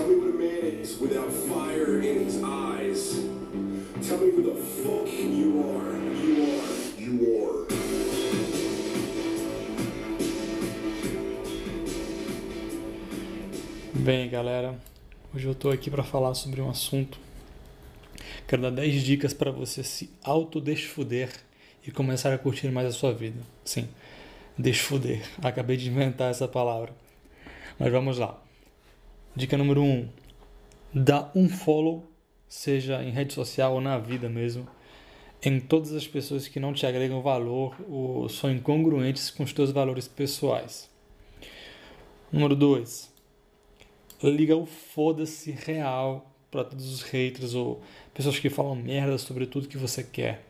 Tell me what a man is without fire in his eyes. Tell me who the fuck you are. You are. You are. Bem, galera, hoje eu tô aqui para falar sobre um assunto. Quero dar 10 dicas para você se autodesfuder e começar a curtir mais a sua vida. Sim, desfuder. Acabei de inventar essa palavra. Mas vamos lá. Dica número 1. Um, dá um follow, seja em rede social ou na vida mesmo, em todas as pessoas que não te agregam valor ou são incongruentes com os teus valores pessoais. Número 2 liga o foda-se real para todos os haters ou pessoas que falam merda sobre tudo que você quer.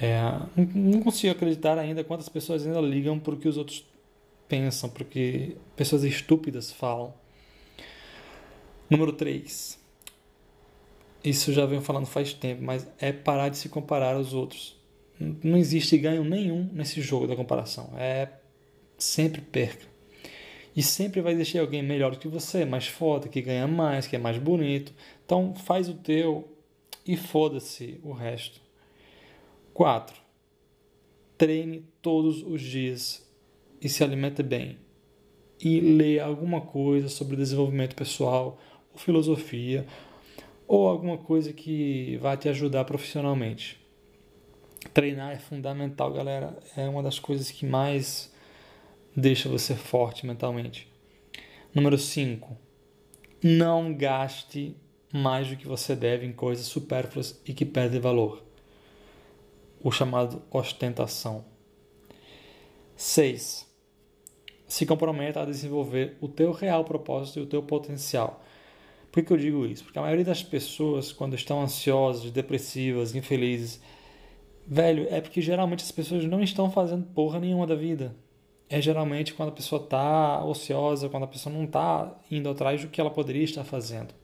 É, não consigo acreditar ainda quantas pessoas ainda ligam o que os outros pensam, porque pessoas estúpidas falam. Número 3. Isso já venho falando faz tempo, mas é parar de se comparar aos outros. Não existe ganho nenhum nesse jogo da comparação. É sempre perca. E sempre vai existir alguém melhor do que você, mais foda, que ganha mais, que é mais bonito. Então faz o teu e foda-se o resto. 4. Treine todos os dias e se alimente bem. E leia alguma coisa sobre desenvolvimento pessoal, filosofia, ou alguma coisa que vai te ajudar profissionalmente. Treinar é fundamental, galera. É uma das coisas que mais deixa você forte mentalmente. Número 5. Não gaste mais do que você deve em coisas supérfluas e que perdem valor. O chamado ostentação. 6. Se comprometa a desenvolver o teu real propósito e o teu potencial. Por que eu digo isso? Porque a maioria das pessoas, quando estão ansiosas, depressivas, infelizes, velho, é porque geralmente as pessoas não estão fazendo porra nenhuma da vida é geralmente quando a pessoa está ociosa, quando a pessoa não está indo atrás do que ela poderia estar fazendo.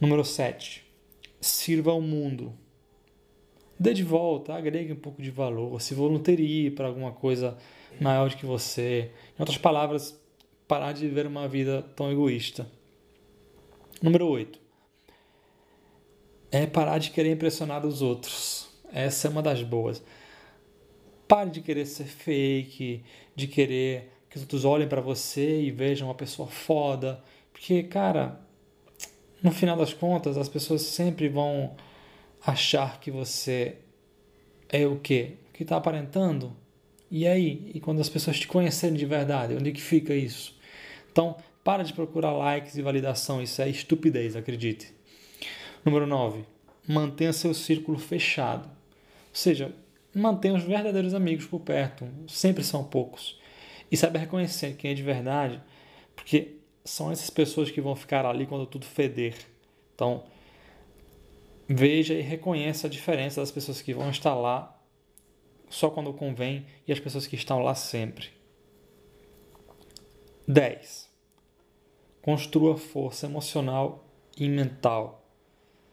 Número 7. Sirva ao mundo. Dê de volta, agregue um pouco de valor, se voluntarie para alguma coisa maior do que você. Em outras palavras, parar de viver uma vida tão egoísta. Número 8. É parar de querer impressionar os outros. Essa é uma das boas. Pare de querer ser fake, de querer que os outros olhem para você e vejam uma pessoa foda. Porque, cara, no final das contas, as pessoas sempre vão achar que você é o quê? O que está aparentando? E aí? E quando as pessoas te conhecerem de verdade, onde que fica isso? Então, para de procurar likes e validação, isso é estupidez, acredite. Número 9. Mantenha seu círculo fechado. Ou seja, mantenha os verdadeiros amigos por perto, sempre são poucos. E saber reconhecer quem é de verdade, porque são essas pessoas que vão ficar ali quando tudo feder. Então, veja e reconheça a diferença das pessoas que vão estar lá só quando convém e as pessoas que estão lá sempre. 10. Construa força emocional e mental.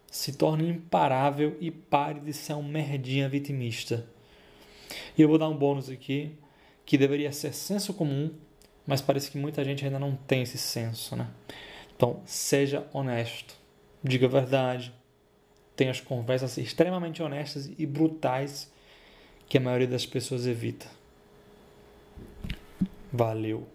Se torne imparável e pare de ser um merdinha vitimista. E eu vou dar um bônus aqui, que deveria ser senso comum, mas parece que muita gente ainda não tem esse senso, né? Então, seja honesto, diga a verdade, tenha as conversas extremamente honestas e brutais que a maioria das pessoas evita. Valeu!